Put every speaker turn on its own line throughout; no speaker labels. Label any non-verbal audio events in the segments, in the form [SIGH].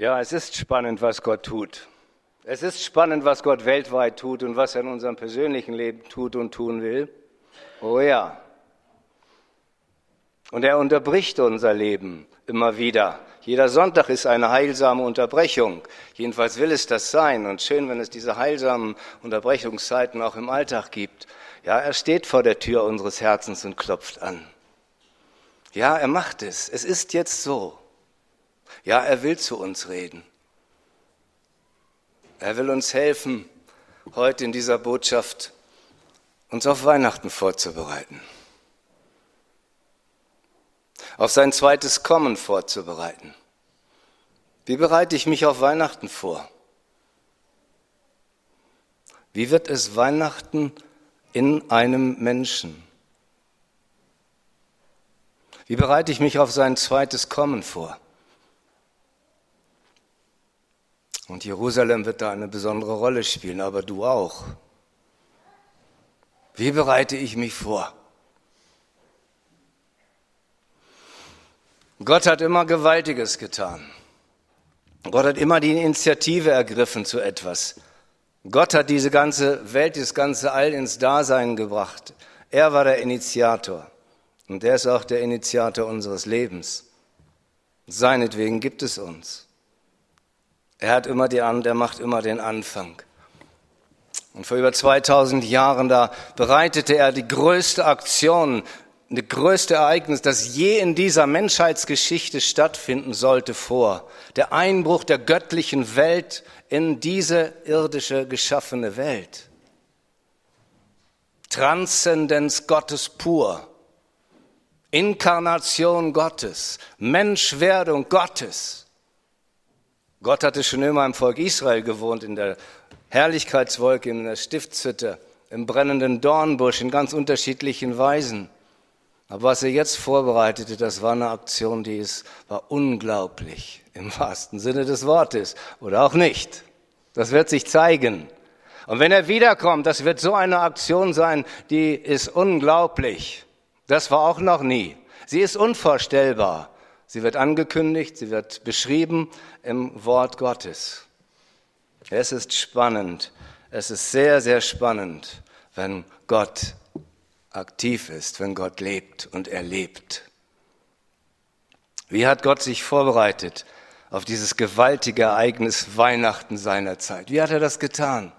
Ja, es ist spannend, was Gott tut. Es ist spannend, was Gott weltweit tut und was er in unserem persönlichen Leben tut und tun will. Oh ja. Und er unterbricht unser Leben immer wieder. Jeder Sonntag ist eine heilsame Unterbrechung. Jedenfalls will es das sein. Und schön, wenn es diese heilsamen Unterbrechungszeiten auch im Alltag gibt. Ja, er steht vor der Tür unseres Herzens und klopft an. Ja, er macht es. Es ist jetzt so. Ja, er will zu uns reden. Er will uns helfen, heute in dieser Botschaft uns auf Weihnachten vorzubereiten. Auf sein zweites Kommen vorzubereiten. Wie bereite ich mich auf Weihnachten vor? Wie wird es Weihnachten in einem Menschen? Wie bereite ich mich auf sein zweites Kommen vor? Und Jerusalem wird da eine besondere Rolle spielen, aber du auch. Wie bereite ich mich vor? Gott hat immer Gewaltiges getan. Gott hat immer die Initiative ergriffen zu etwas. Gott hat diese ganze Welt, das ganze All ins Dasein gebracht. Er war der Initiator. Und er ist auch der Initiator unseres Lebens. Seinetwegen gibt es uns. Er hat immer die An, er macht immer den Anfang. Und vor über 2000 Jahren da bereitete er die größte Aktion, das größte Ereignis, das je in dieser Menschheitsgeschichte stattfinden sollte, vor. Der Einbruch der göttlichen Welt in diese irdische geschaffene Welt. Transzendenz Gottes pur. Inkarnation Gottes. Menschwerdung Gottes. Gott hatte schon immer im Volk Israel gewohnt, in der Herrlichkeitswolke, in der Stiftshütte, im brennenden Dornbusch, in ganz unterschiedlichen Weisen. Aber was er jetzt vorbereitete, das war eine Aktion, die ist, war unglaublich im wahrsten Sinne des Wortes oder auch nicht. Das wird sich zeigen. Und wenn er wiederkommt, das wird so eine Aktion sein, die ist unglaublich. Das war auch noch nie. Sie ist unvorstellbar. Sie wird angekündigt, sie wird beschrieben im Wort Gottes. Es ist spannend, es ist sehr, sehr spannend, wenn Gott aktiv ist, wenn Gott lebt und er lebt. Wie hat Gott sich vorbereitet auf dieses gewaltige Ereignis Weihnachten seiner Zeit? Wie hat er das getan?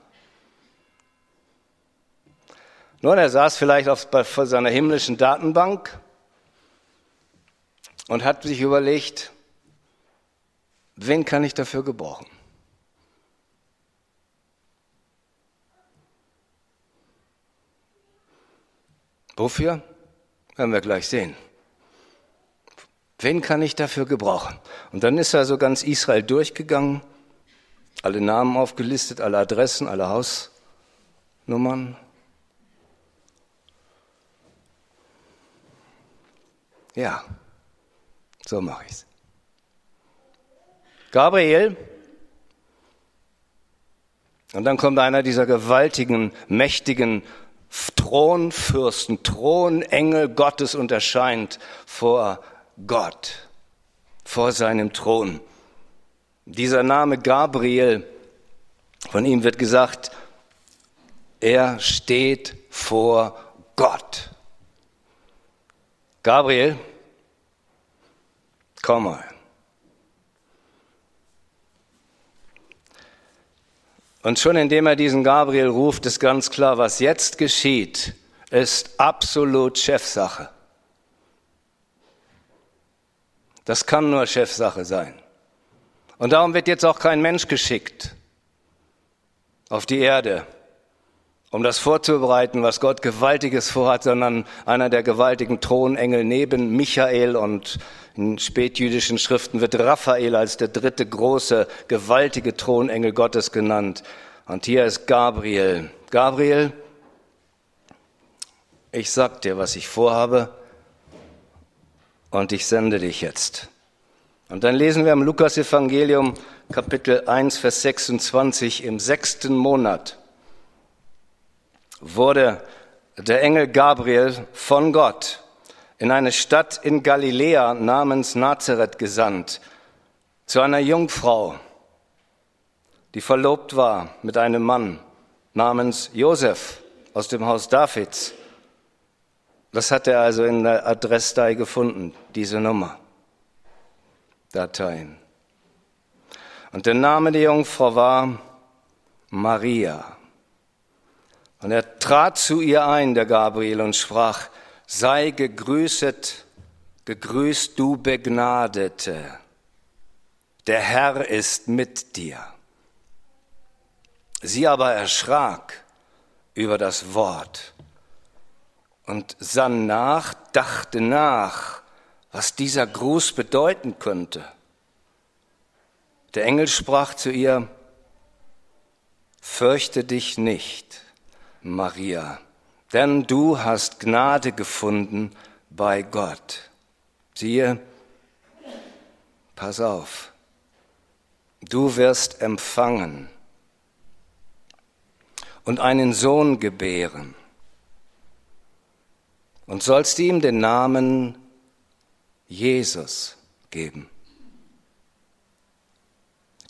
Nun, er saß vielleicht auf, vor seiner himmlischen Datenbank und hat sich überlegt, wen kann ich dafür gebrauchen? Wofür? Werden wir gleich sehen. Wen kann ich dafür gebrauchen? Und dann ist er so ganz Israel durchgegangen, alle Namen aufgelistet, alle Adressen, alle Hausnummern. Ja, so mache ich's. Gabriel. Und dann kommt einer dieser gewaltigen, mächtigen Thronfürsten, Thronengel Gottes und erscheint vor Gott, vor seinem Thron. Dieser Name Gabriel, von ihm wird gesagt, er steht vor Gott. Gabriel, Komm mal. Und schon indem er diesen Gabriel ruft, ist ganz klar, was jetzt geschieht, ist absolut Chefsache. Das kann nur Chefsache sein. Und darum wird jetzt auch kein Mensch geschickt auf die Erde, um das vorzubereiten, was Gott Gewaltiges vorhat, sondern einer der gewaltigen Thronengel neben Michael und in spätjüdischen Schriften wird Raphael als der dritte große, gewaltige Thronengel Gottes genannt. Und hier ist Gabriel. Gabriel, ich sag dir, was ich vorhabe und ich sende dich jetzt. Und dann lesen wir im Lukas Evangelium Kapitel 1, Vers 26 im sechsten Monat wurde der Engel Gabriel von Gott in eine Stadt in Galiläa namens Nazareth gesandt, zu einer Jungfrau, die verlobt war mit einem Mann namens Josef aus dem Haus Davids. Das hat er also in der Adressdatei gefunden, diese Nummer. Dateien. Und der Name der Jungfrau war Maria. Und er trat zu ihr ein, der Gabriel, und sprach, sei gegrüßet, gegrüßt du Begnadete, der Herr ist mit dir. Sie aber erschrak über das Wort und sann nach, dachte nach, was dieser Gruß bedeuten könnte. Der Engel sprach zu ihr, Fürchte dich nicht, Maria, denn du hast Gnade gefunden bei Gott. Siehe, pass auf, du wirst empfangen und einen Sohn gebären und sollst ihm den Namen Jesus geben.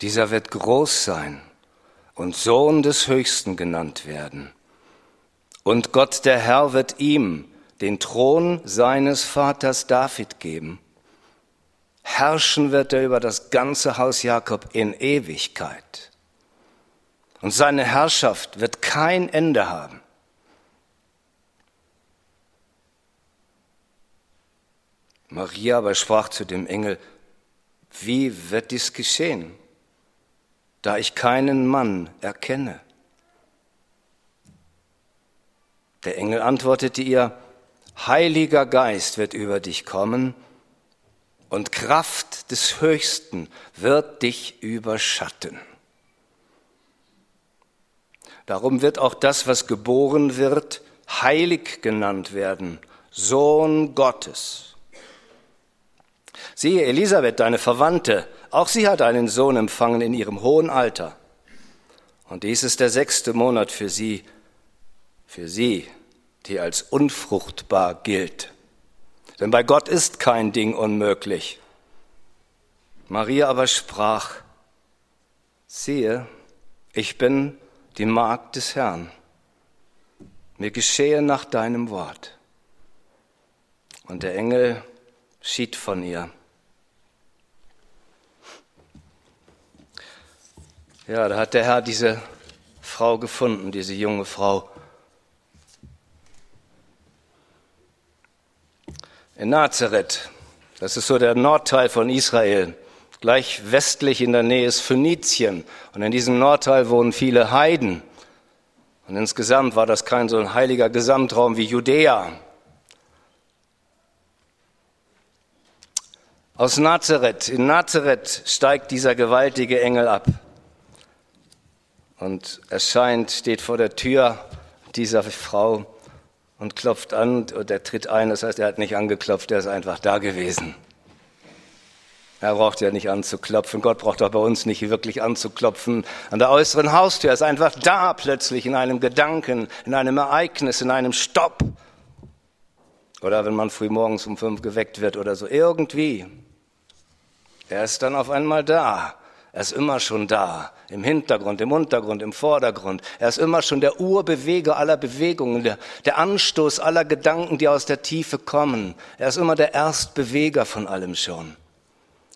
Dieser wird groß sein und Sohn des Höchsten genannt werden. Und Gott der Herr wird ihm den Thron seines Vaters David geben. Herrschen wird er über das ganze Haus Jakob in Ewigkeit. Und seine Herrschaft wird kein Ende haben. Maria aber sprach zu dem Engel, wie wird dies geschehen, da ich keinen Mann erkenne? Der Engel antwortete ihr, Heiliger Geist wird über dich kommen und Kraft des Höchsten wird dich überschatten. Darum wird auch das, was geboren wird, heilig genannt werden, Sohn Gottes. Siehe, Elisabeth, deine Verwandte, auch sie hat einen Sohn empfangen in ihrem hohen Alter. Und dies ist der sechste Monat für sie, für sie, die als unfruchtbar gilt. Denn bei Gott ist kein Ding unmöglich. Maria aber sprach, siehe, ich bin die Magd des Herrn. Mir geschehe nach deinem Wort. Und der Engel schied von ihr. Ja, da hat der Herr diese Frau gefunden, diese junge Frau. In Nazareth, das ist so der Nordteil von Israel, gleich westlich in der Nähe ist Phönizien. Und in diesem Nordteil wohnen viele Heiden. Und insgesamt war das kein so ein heiliger Gesamtraum wie Judäa. Aus Nazareth, in Nazareth steigt dieser gewaltige Engel ab und erscheint, steht vor der Tür dieser Frau und klopft an und er tritt ein. Das heißt, er hat nicht angeklopft, er ist einfach da gewesen. Er braucht ja nicht anzuklopfen. Gott braucht auch bei uns nicht wirklich anzuklopfen. An der äußeren Haustür er ist einfach da plötzlich in einem Gedanken, in einem Ereignis, in einem Stopp. Oder wenn man früh morgens um fünf geweckt wird oder so. Irgendwie. Er ist dann auf einmal da. Er ist immer schon da, im Hintergrund, im Untergrund, im Vordergrund. Er ist immer schon der Urbeweger aller Bewegungen, der, der, Anstoß aller Gedanken, die aus der Tiefe kommen. Er ist immer der Erstbeweger von allem schon.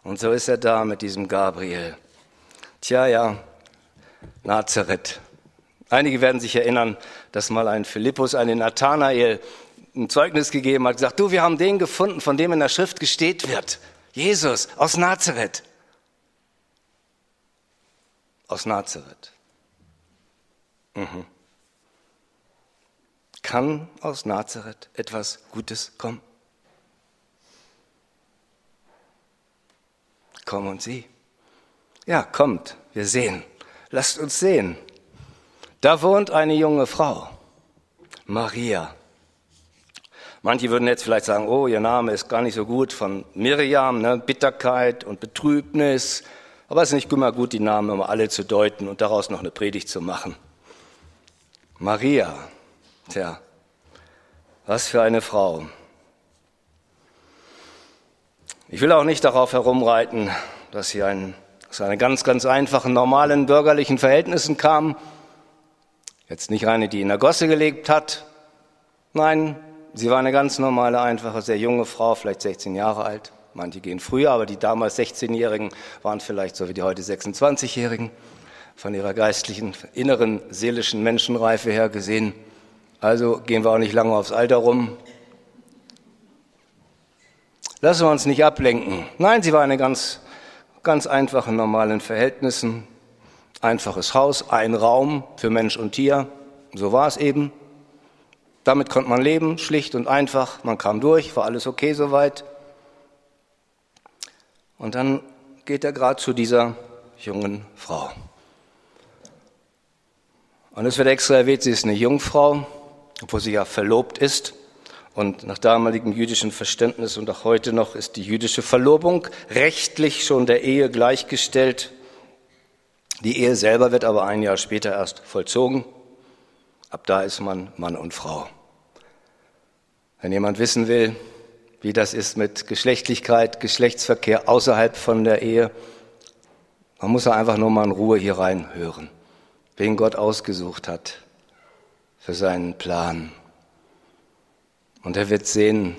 Und so ist er da mit diesem Gabriel. Tja, ja, Nazareth. Einige werden sich erinnern, dass mal ein Philippus, einen Nathanael, ein Zeugnis gegeben hat, gesagt, du, wir haben den gefunden, von dem in der Schrift gesteht wird. Jesus aus Nazareth aus Nazareth. Mhm. Kann aus Nazareth etwas Gutes kommen? Komm und sieh. Ja, kommt, wir sehen. Lasst uns sehen. Da wohnt eine junge Frau, Maria. Manche würden jetzt vielleicht sagen, oh, ihr Name ist gar nicht so gut von Miriam, ne? Bitterkeit und Betrübnis, aber es ist nicht immer gut, die Namen immer alle zu deuten und daraus noch eine Predigt zu machen. Maria, tja, was für eine Frau. Ich will auch nicht darauf herumreiten, dass sie ein, aus einer ganz, ganz einfachen, normalen bürgerlichen Verhältnissen kam. Jetzt nicht eine, die in der Gosse gelebt hat. Nein, sie war eine ganz normale, einfache, sehr junge Frau, vielleicht 16 Jahre alt. Manche gehen früher, aber die damals 16-Jährigen waren vielleicht so wie die heute 26-Jährigen von ihrer geistlichen, inneren, seelischen Menschenreife her gesehen. Also gehen wir auch nicht lange aufs Alter rum. Lassen wir uns nicht ablenken. Nein, sie war eine ganz, ganz einfache, normalen Verhältnissen. Einfaches Haus, ein Raum für Mensch und Tier. So war es eben. Damit konnte man leben, schlicht und einfach. Man kam durch, war alles okay soweit. Und dann geht er gerade zu dieser jungen Frau. Und es wird extra erwähnt, sie ist eine Jungfrau, obwohl sie ja verlobt ist. Und nach damaligem jüdischen Verständnis und auch heute noch ist die jüdische Verlobung rechtlich schon der Ehe gleichgestellt. Die Ehe selber wird aber ein Jahr später erst vollzogen. Ab da ist man Mann und Frau. Wenn jemand wissen will, wie das ist mit Geschlechtlichkeit, Geschlechtsverkehr außerhalb von der Ehe, man muss einfach nur mal in Ruhe hier reinhören wen Gott ausgesucht hat für seinen Plan. Und er wird sehen,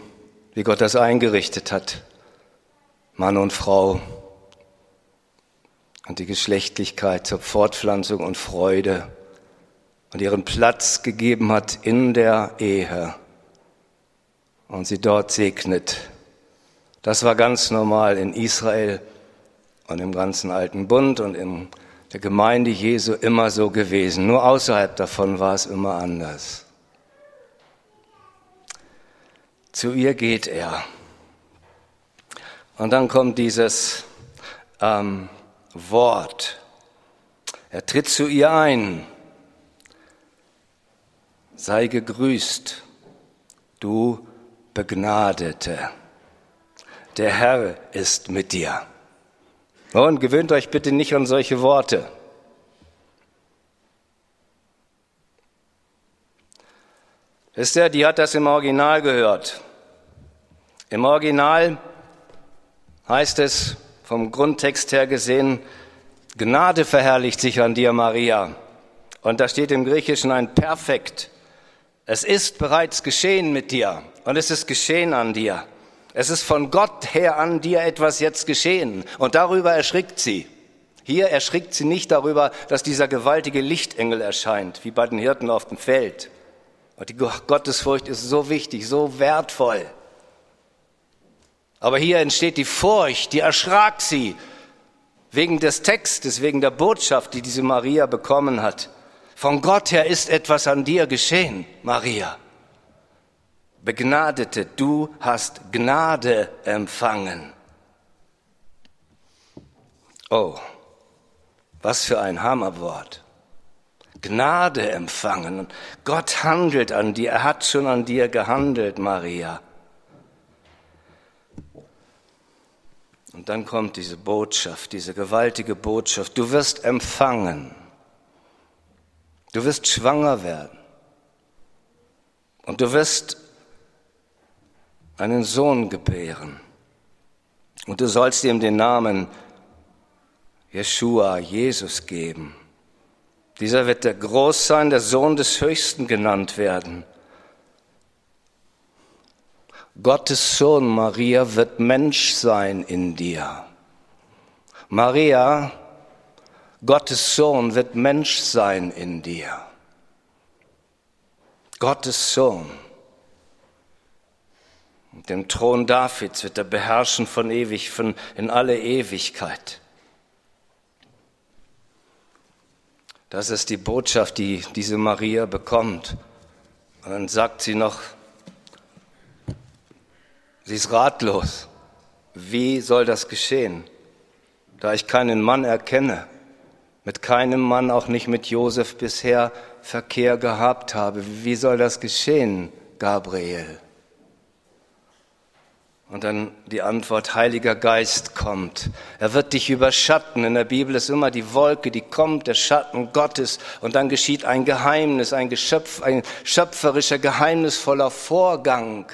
wie Gott das eingerichtet hat, Mann und Frau. Und die Geschlechtlichkeit zur Fortpflanzung und Freude und ihren Platz gegeben hat in der Ehe und sie dort segnet. Das war ganz normal in Israel und im ganzen alten Bund und im der Gemeinde Jesu immer so gewesen. Nur außerhalb davon war es immer anders. Zu ihr geht er. Und dann kommt dieses ähm, Wort. Er tritt zu ihr ein. Sei gegrüßt, du Begnadete. Der Herr ist mit dir. Und gewöhnt euch bitte nicht an solche Worte. Wisst ihr, die hat das im Original gehört. Im Original heißt es vom Grundtext her gesehen, Gnade verherrlicht sich an dir, Maria. Und da steht im Griechischen ein Perfekt. Es ist bereits geschehen mit dir und es ist geschehen an dir. Es ist von Gott her an dir etwas jetzt geschehen und darüber erschrickt sie. Hier erschrickt sie nicht darüber, dass dieser gewaltige Lichtengel erscheint, wie bei den Hirten auf dem Feld. Und die Gottesfurcht ist so wichtig, so wertvoll. Aber hier entsteht die Furcht, die erschrak sie wegen des Textes, wegen der Botschaft, die diese Maria bekommen hat. Von Gott her ist etwas an dir geschehen, Maria. Begnadete, du hast Gnade empfangen. Oh, was für ein Hammerwort. Gnade empfangen. Gott handelt an dir, er hat schon an dir gehandelt, Maria. Und dann kommt diese Botschaft, diese gewaltige Botschaft. Du wirst empfangen. Du wirst schwanger werden. Und du wirst einen Sohn gebären. Und du sollst ihm den Namen Jeshua, Jesus geben. Dieser wird der Groß sein, der Sohn des Höchsten genannt werden. Gottes Sohn Maria wird Mensch sein in dir. Maria, Gottes Sohn wird Mensch sein in dir. Gottes Sohn. Den Thron Davids wird er beherrschen von ewig, von in alle Ewigkeit. Das ist die Botschaft, die diese Maria bekommt. Und dann sagt sie noch, sie ist ratlos. Wie soll das geschehen? Da ich keinen Mann erkenne, mit keinem Mann, auch nicht mit Josef bisher Verkehr gehabt habe. Wie soll das geschehen, Gabriel? Und dann die Antwort, Heiliger Geist kommt. Er wird dich überschatten. In der Bibel ist immer die Wolke, die kommt, der Schatten Gottes. Und dann geschieht ein Geheimnis, ein Geschöpf, ein schöpferischer, geheimnisvoller Vorgang,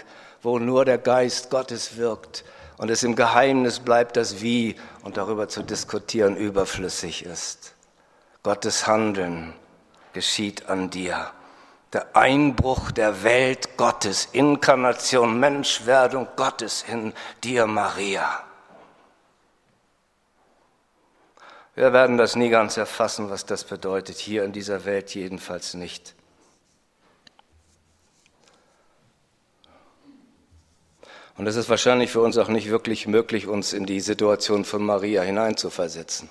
wo nur der Geist Gottes wirkt. und es im Geheimnis bleibt, das Wie und darüber zu diskutieren überflüssig ist. Gottes Handeln geschieht an dir. Der Einbruch der Welt Gottes, Inkarnation, Menschwerdung Gottes in dir, Maria. Wir werden das nie ganz erfassen, was das bedeutet, hier in dieser Welt jedenfalls nicht. Und es ist wahrscheinlich für uns auch nicht wirklich möglich, uns in die Situation von Maria hineinzuversetzen.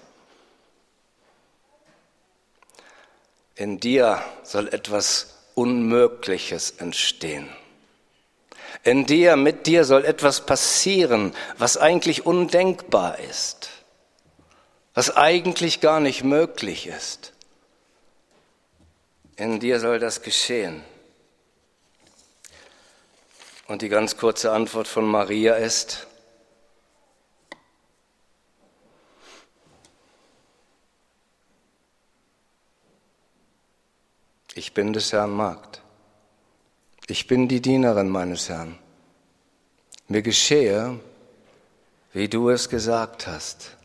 In dir soll etwas Unmögliches entstehen. In dir, mit dir soll etwas passieren, was eigentlich undenkbar ist, was eigentlich gar nicht möglich ist. In dir soll das geschehen. Und die ganz kurze Antwort von Maria ist, ich bin des Herrn Magd. Ich bin die Dienerin meines Herrn. Mir geschehe, wie du es gesagt hast.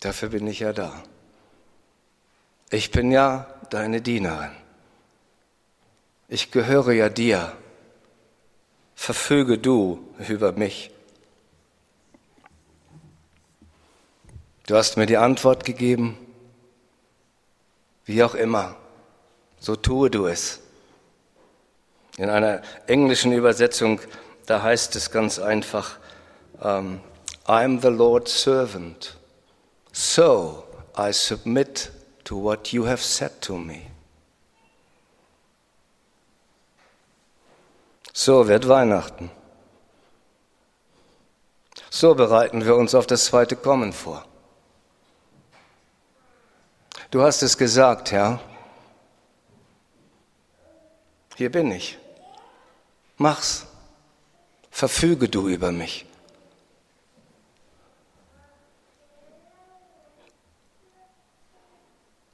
Dafür bin ich ja da. Ich bin ja deine Dienerin. Ich gehöre ja dir. Verfüge du über mich. Du hast mir die Antwort gegeben, wie auch immer. So tue du es. In einer englischen Übersetzung, da heißt es ganz einfach, um, ähm, I'm the Lord's servant. So I submit to what you have said to me. So wird Weihnachten. So bereiten wir uns auf das zweite Kommen vor. Du hast es gesagt, Herr. Hier bin ich. Mach's. Verfüge du über mich.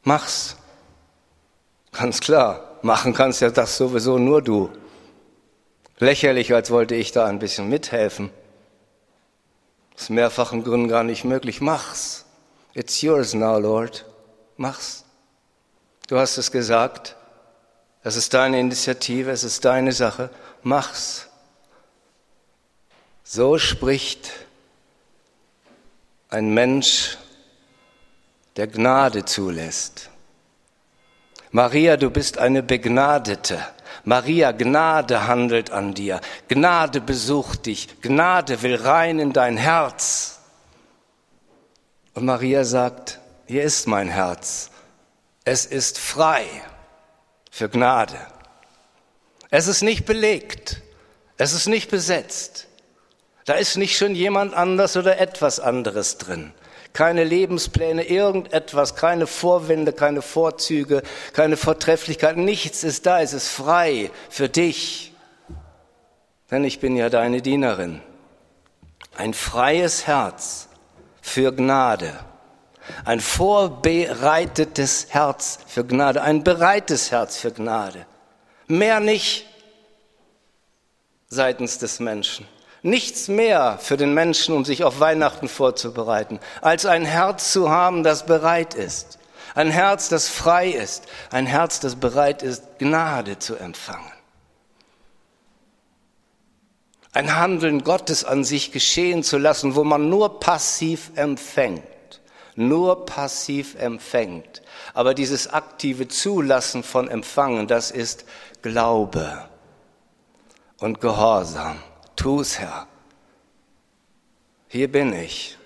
Mach's. Ganz klar, machen kannst ja das sowieso nur du. Lächerlich, als wollte ich da ein bisschen mithelfen. Aus mehrfachen Gründen gar nicht möglich. Mach's. It's yours now, Lord. Mach's. Du hast es gesagt. Es ist deine Initiative, es ist deine Sache. Mach's. So spricht ein Mensch, der Gnade zulässt. Maria, du bist eine Begnadete. Maria, Gnade handelt an dir. Gnade besucht dich. Gnade will rein in dein Herz. Und Maria sagt, hier ist mein Herz. Es ist frei für Gnade. Es ist nicht belegt. Es ist nicht besetzt. Da ist nicht schon jemand anders oder etwas anderes drin keine Lebenspläne, irgendetwas, keine Vorwände, keine Vorzüge, keine Vortrefflichkeit, nichts ist da, es ist frei für dich. Denn ich bin ja deine Dienerin. Ein freies Herz für Gnade. Ein vorbereitetes Herz für Gnade. Ein bereites Herz für Gnade. Mehr nicht seitens des Menschen nichts mehr für den Menschen, um sich auf Weihnachten vorzubereiten, als ein Herz zu haben, das bereit ist. Ein Herz, das frei ist. Ein Herz, das bereit ist, Gnade zu empfangen. Ein Handeln Gottes an sich geschehen zu lassen, wo man nur passiv empfängt. Nur passiv empfängt. Aber dieses aktive Zulassen von Empfangen, das ist Glaube und Gehorsam. Tu's, Herr. Hier bin ich.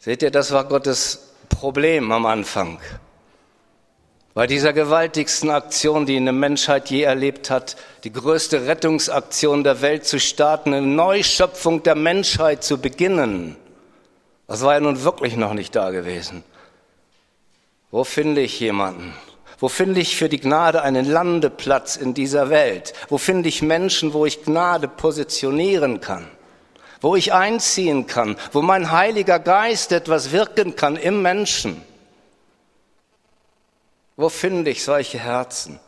Seht ihr, das war Gottes Problem am Anfang. Bei dieser gewaltigsten Aktion, die eine Menschheit je erlebt hat, die größte Rettungsaktion der Welt zu starten, eine Neuschöpfung der Menschheit zu beginnen, das war ja nun wirklich noch nicht da gewesen. Wo finde ich jemanden, wo finde ich für die Gnade einen Landeplatz in dieser Welt? Wo finde ich Menschen, wo ich Gnade positionieren kann? Wo ich einziehen kann? Wo mein Heiliger Geist etwas wirken kann im Menschen? Wo finde ich solche Herzen?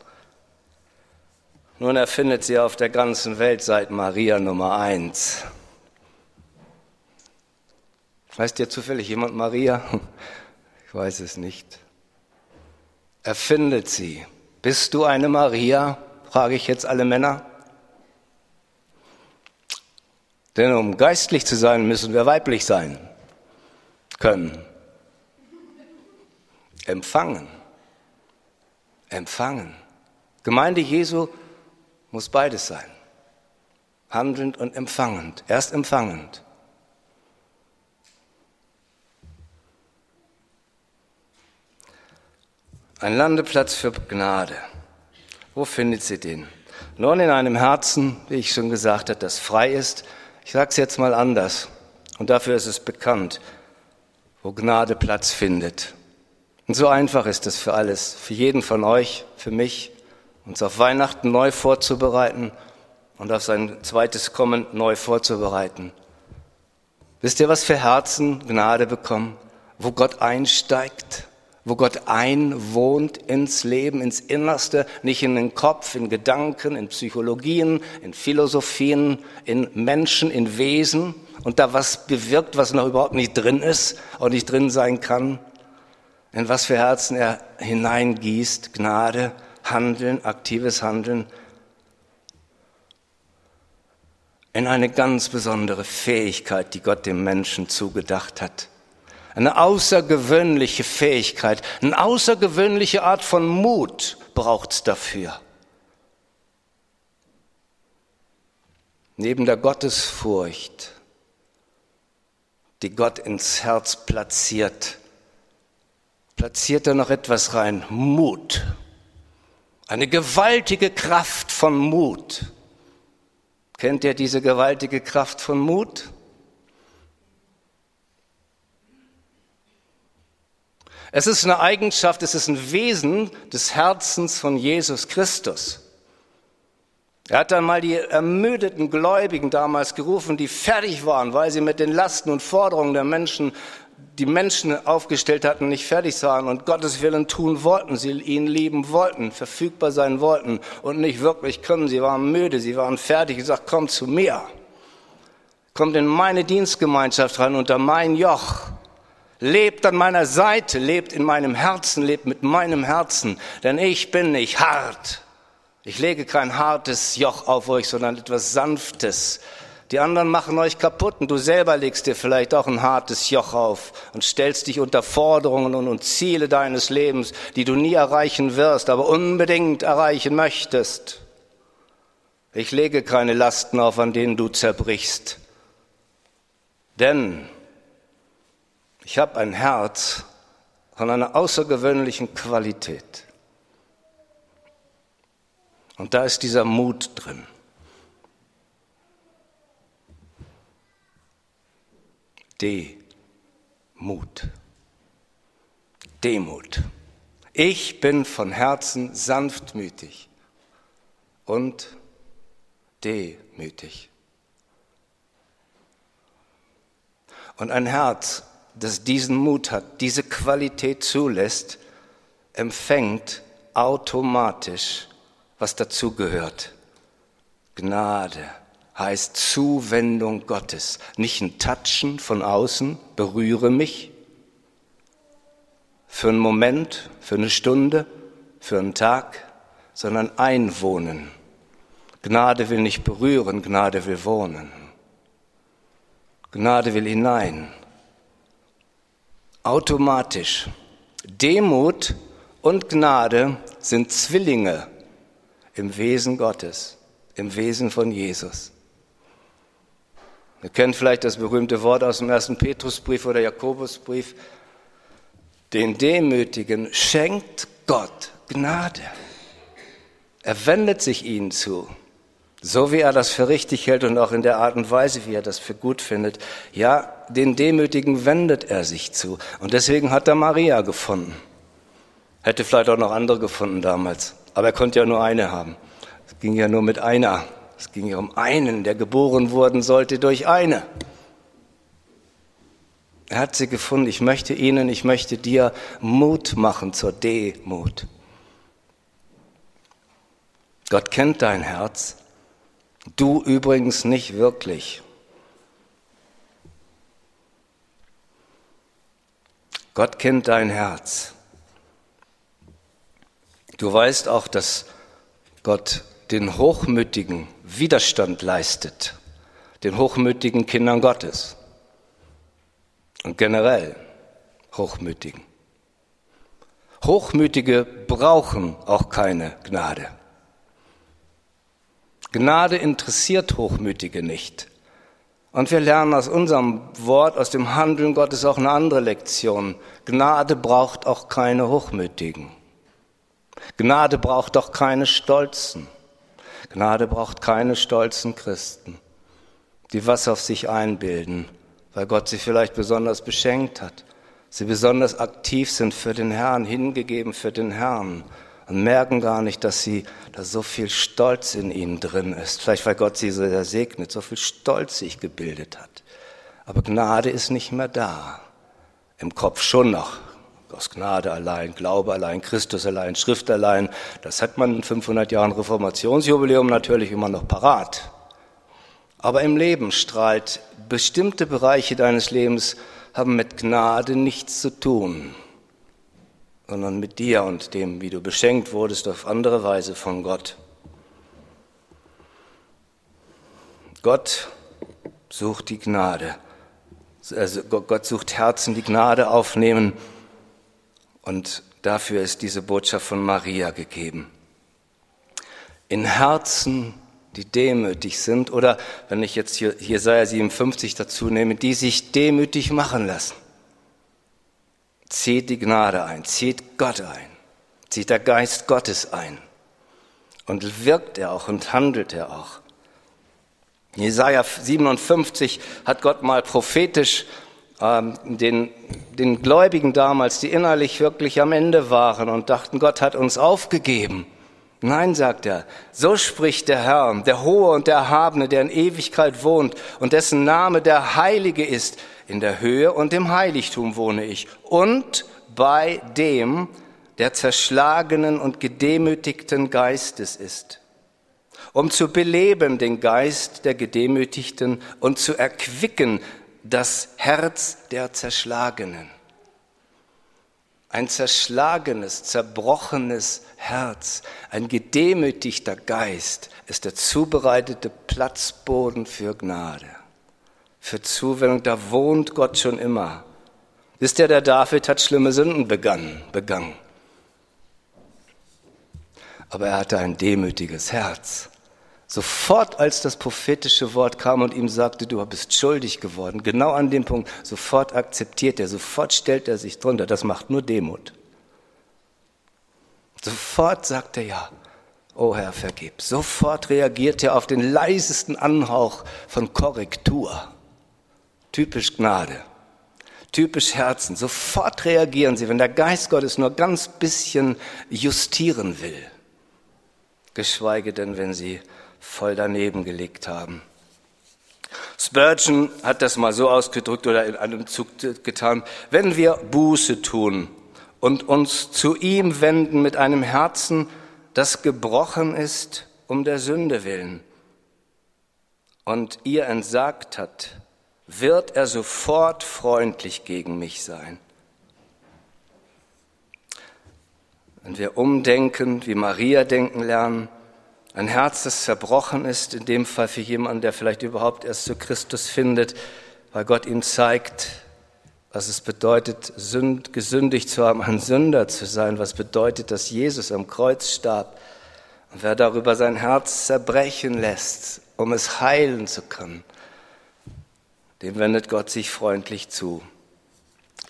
Nun, er findet sie auf der ganzen Welt seit Maria Nummer eins. Heißt dir zufällig jemand Maria? [LAUGHS] Ich weiß es nicht. Er findet sie. Bist du eine Maria? frage ich jetzt alle Männer. Denn um geistlich zu sein, müssen wir weiblich sein können. Empfangen. Empfangen. Gemeinde Jesu muss beides sein. Handelnd und empfangend. Erst empfangend. Ein Landeplatz für Gnade. Wo findet sie den? Nun in einem Herzen, wie ich schon gesagt habe, das frei ist. Ich sage es jetzt mal anders. Und dafür ist es bekannt, wo Gnade Platz findet. Und so einfach ist es für alles, für jeden von euch, für mich, uns auf Weihnachten neu vorzubereiten und auf sein zweites Kommen neu vorzubereiten. Wisst ihr, was für Herzen Gnade bekommen, wo Gott einsteigt? wo Gott einwohnt ins Leben, ins Innerste, nicht in den Kopf, in Gedanken, in Psychologien, in Philosophien, in Menschen, in Wesen und da was bewirkt, was noch überhaupt nicht drin ist und nicht drin sein kann. In was für Herzen er hineingießt, Gnade, Handeln, aktives Handeln, in eine ganz besondere Fähigkeit, die Gott dem Menschen zugedacht hat eine außergewöhnliche Fähigkeit, eine außergewöhnliche Art von Mut braucht es dafür. Neben der Gottesfurcht, die Gott ins Herz platziert, platziert er noch etwas rein, Mut. Eine gewaltige Kraft von Mut. Kennt ihr diese gewaltige Kraft von Mut? Es ist eine Eigenschaft, es ist ein Wesen des Herzens von Jesus Christus. Er hat dann mal die ermüdeten Gläubigen damals gerufen, die fertig waren, weil sie mit den Lasten und Forderungen der Menschen, die Menschen aufgestellt hatten, nicht fertig sahen und Gottes Willen tun wollten, sie ihn lieben wollten, verfügbar sein wollten und nicht wirklich können. Sie waren müde, sie waren fertig und sagt, komm zu mir. Kommt in meine Dienstgemeinschaft rein unter mein Joch lebt an meiner Seite, lebt in meinem Herzen, lebt mit meinem Herzen, denn ich bin nicht hart. Ich lege kein hartes Joch auf euch, sondern etwas Sanftes. Die anderen machen euch kaputt und du selber legst dir vielleicht auch ein hartes Joch auf und stellst dich unter Forderungen und, und Ziele deines Lebens, die du nie erreichen wirst, aber unbedingt erreichen möchtest. Ich lege keine Lasten auf, an denen du zerbrichst. Denn ich habe ein Herz von einer außergewöhnlichen Qualität. Und da ist dieser Mut drin. Demut. Demut. Ich bin von Herzen sanftmütig und demütig. Und ein Herz, das diesen Mut hat, diese Qualität zulässt, empfängt automatisch, was dazugehört. Gnade heißt Zuwendung Gottes, nicht ein Touchen von außen, berühre mich für einen Moment, für eine Stunde, für einen Tag, sondern einwohnen. Gnade will nicht berühren, Gnade will wohnen. Gnade will hinein automatisch. Demut und Gnade sind Zwillinge im Wesen Gottes, im Wesen von Jesus. Ihr kennt vielleicht das berühmte Wort aus dem ersten Petrusbrief oder Jakobusbrief. Den Demütigen schenkt Gott Gnade. Er wendet sich ihnen zu. So wie er das für richtig hält und auch in der Art und Weise, wie er das für gut findet. Ja, den Demütigen wendet er sich zu. Und deswegen hat er Maria gefunden. Hätte vielleicht auch noch andere gefunden damals. Aber er konnte ja nur eine haben. Es ging ja nur mit einer. Es ging ja um einen, der geboren worden sollte durch eine. Er hat sie gefunden. Ich möchte Ihnen, ich möchte dir Mut machen zur Demut. Gott kennt dein Herz. Du übrigens nicht wirklich. Gott kennt dein Herz. Du weißt auch, dass Gott den Hochmütigen Widerstand leistet, den hochmütigen Kindern Gottes und generell Hochmütigen. Hochmütige brauchen auch keine Gnade. Gnade interessiert Hochmütige nicht. Und wir lernen aus unserem Wort, aus dem Handeln Gottes auch eine andere Lektion. Gnade braucht auch keine Hochmütigen. Gnade braucht auch keine Stolzen. Gnade braucht keine stolzen Christen, die was auf sich einbilden, weil Gott sie vielleicht besonders beschenkt hat. Sie besonders aktiv sind für den Herrn, hingegeben für den Herrn und merken gar nicht, dass sie, dass so viel Stolz in ihnen drin ist. Vielleicht weil Gott sie so sehr segnet, so viel Stolz sich gebildet hat. Aber Gnade ist nicht mehr da. Im Kopf schon noch. Aus Gnade allein, Glaube allein, Christus allein, Schrift allein. Das hat man in 500 Jahren Reformationsjubiläum natürlich immer noch parat. Aber im Leben strahlt bestimmte Bereiche deines Lebens haben mit Gnade nichts zu tun sondern mit dir und dem, wie du beschenkt wurdest auf andere Weise von Gott. Gott sucht die Gnade. Also Gott sucht Herzen, die Gnade aufnehmen. Und dafür ist diese Botschaft von Maria gegeben. In Herzen, die demütig sind, oder wenn ich jetzt hier Jesaja 57 dazu nehme, die sich demütig machen lassen zieht die Gnade ein, zieht Gott ein, zieht der Geist Gottes ein. Und wirkt er auch und handelt er auch. Jesaja 57 hat Gott mal prophetisch den, den Gläubigen damals, die innerlich wirklich am Ende waren und dachten, Gott hat uns aufgegeben. Nein, sagt er, so spricht der Herr, der Hohe und der Erhabene, der in Ewigkeit wohnt und dessen Name der Heilige ist. In der Höhe und im Heiligtum wohne ich und bei dem, der zerschlagenen und gedemütigten Geistes ist, um zu beleben den Geist der Gedemütigten und zu erquicken das Herz der Zerschlagenen. Ein zerschlagenes, zerbrochenes Herz, ein gedemütigter Geist ist der zubereitete Platzboden für Gnade für Zuwendung, da wohnt Gott schon immer. Wisst ihr, der David hat schlimme Sünden begangen, begangen. Aber er hatte ein demütiges Herz. Sofort, als das prophetische Wort kam und ihm sagte, du bist schuldig geworden, genau an dem Punkt, sofort akzeptiert er, sofort stellt er sich drunter. Das macht nur Demut. Sofort sagt er ja, oh Herr, vergib. Sofort reagiert er auf den leisesten Anhauch von Korrektur. Typisch Gnade. Typisch Herzen. Sofort reagieren sie, wenn der Geist Gottes nur ganz bisschen justieren will. Geschweige denn, wenn sie voll daneben gelegt haben. Spurgeon hat das mal so ausgedrückt oder in einem Zug getan. Wenn wir Buße tun und uns zu ihm wenden mit einem Herzen, das gebrochen ist um der Sünde willen und ihr entsagt hat, wird er sofort freundlich gegen mich sein. Wenn wir umdenken, wie Maria denken lernen, ein Herz, das zerbrochen ist, in dem Fall für jemanden, der vielleicht überhaupt erst zu Christus findet, weil Gott ihm zeigt, was es bedeutet, sünd, gesündigt zu haben, ein Sünder zu sein, was bedeutet, dass Jesus am Kreuz starb. Und wer darüber sein Herz zerbrechen lässt, um es heilen zu können, dem wendet Gott sich freundlich zu.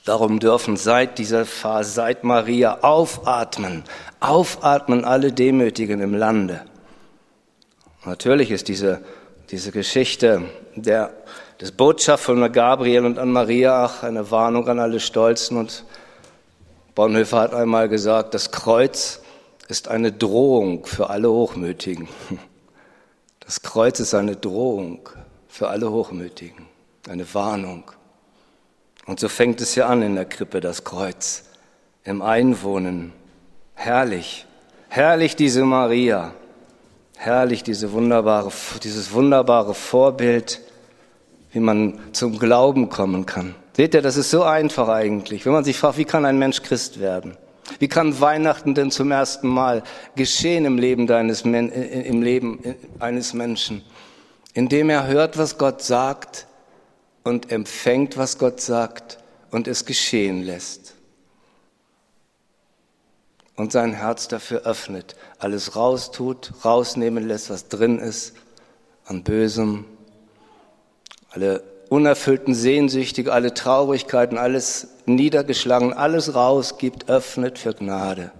Darum dürfen seit dieser Phase, seit Maria aufatmen, aufatmen alle Demütigen im Lande. Natürlich ist diese, diese Geschichte der, des Botschaft von Gabriel und an Maria auch eine Warnung an alle Stolzen und Bonhoeffer hat einmal gesagt, das Kreuz ist eine Drohung für alle Hochmütigen. Das Kreuz ist eine Drohung für alle Hochmütigen eine Warnung. Und so fängt es ja an in der Krippe, das Kreuz, im Einwohnen. Herrlich, herrlich diese Maria. Herrlich, diese wunderbare, dieses wunderbare Vorbild, wie man zum Glauben kommen kann. Seht ihr, das ist so einfach eigentlich. Wenn man sich fragt, wie kann ein Mensch Christ werden? Wie kann Weihnachten denn zum ersten Mal geschehen im Leben deines, im Leben eines Menschen? Indem er hört, was Gott sagt und empfängt, was Gott sagt und es geschehen lässt. Und sein Herz dafür öffnet, alles raustut, rausnehmen lässt, was drin ist, an Bösem, alle unerfüllten Sehnsüchtige, alle Traurigkeiten, alles niedergeschlagen, alles rausgibt, öffnet für Gnade.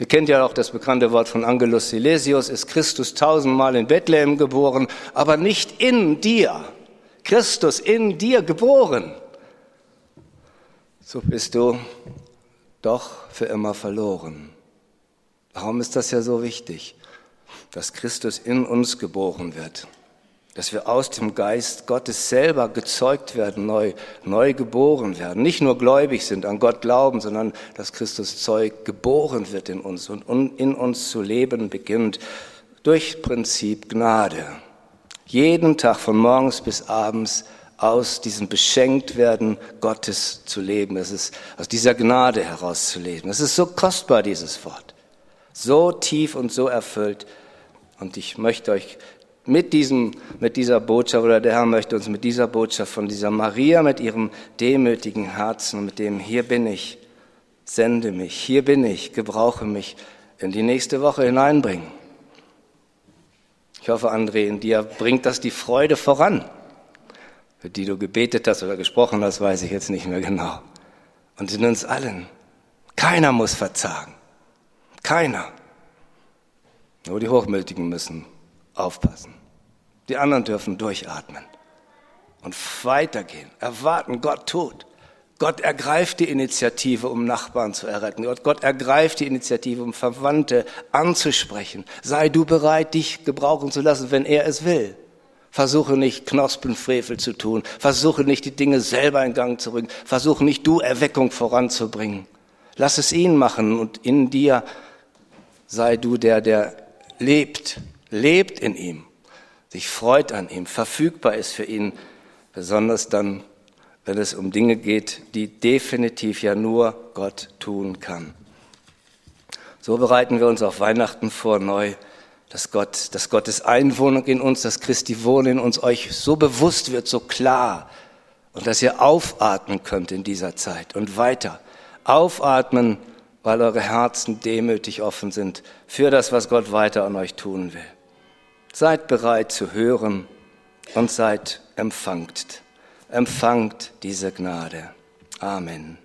Ihr kennt ja auch das bekannte Wort von Angelus Silesius, ist Christus tausendmal in Bethlehem geboren, aber nicht in dir. Christus in dir geboren. So bist du doch für immer verloren. Warum ist das ja so wichtig, dass Christus in uns geboren wird? dass wir aus dem Geist Gottes selber gezeugt werden, neu, neu geboren werden. Nicht nur gläubig sind, an Gott glauben, sondern dass Christus Zeug geboren wird in uns und in uns zu leben beginnt durch Prinzip Gnade. Jeden Tag von morgens bis abends aus diesem Beschenktwerden Gottes zu leben. Es ist aus dieser Gnade herauszuleben. Es ist so kostbar, dieses Wort. So tief und so erfüllt. Und ich möchte euch mit, diesem, mit dieser Botschaft, oder der Herr möchte uns mit dieser Botschaft von dieser Maria, mit ihrem demütigen Herzen, mit dem Hier bin ich, sende mich, hier bin ich, gebrauche mich, in die nächste Woche hineinbringen. Ich hoffe, André, in dir bringt das die Freude voran, für die du gebetet hast oder gesprochen hast, weiß ich jetzt nicht mehr genau. Und in uns allen. Keiner muss verzagen. Keiner. Nur die Hochmütigen müssen aufpassen. Die anderen dürfen durchatmen und weitergehen, erwarten, Gott tut. Gott ergreift die Initiative, um Nachbarn zu erretten. Gott ergreift die Initiative, um Verwandte anzusprechen. Sei du bereit, dich gebrauchen zu lassen, wenn er es will. Versuche nicht Knospenfrevel zu tun. Versuche nicht die Dinge selber in Gang zu bringen. Versuche nicht du Erweckung voranzubringen. Lass es ihn machen und in dir sei du der, der lebt lebt in ihm, sich freut an ihm, verfügbar ist für ihn, besonders dann, wenn es um Dinge geht, die definitiv ja nur Gott tun kann. So bereiten wir uns auf Weihnachten vor neu, dass Gott, dass Gottes Einwohnung in uns, dass Christi Wohnen in uns euch so bewusst wird, so klar und dass ihr aufatmen könnt in dieser Zeit und weiter. Aufatmen, weil eure Herzen demütig offen sind für das, was Gott weiter an euch tun will. Seid bereit zu hören und seid empfangt. Empfangt diese Gnade. Amen.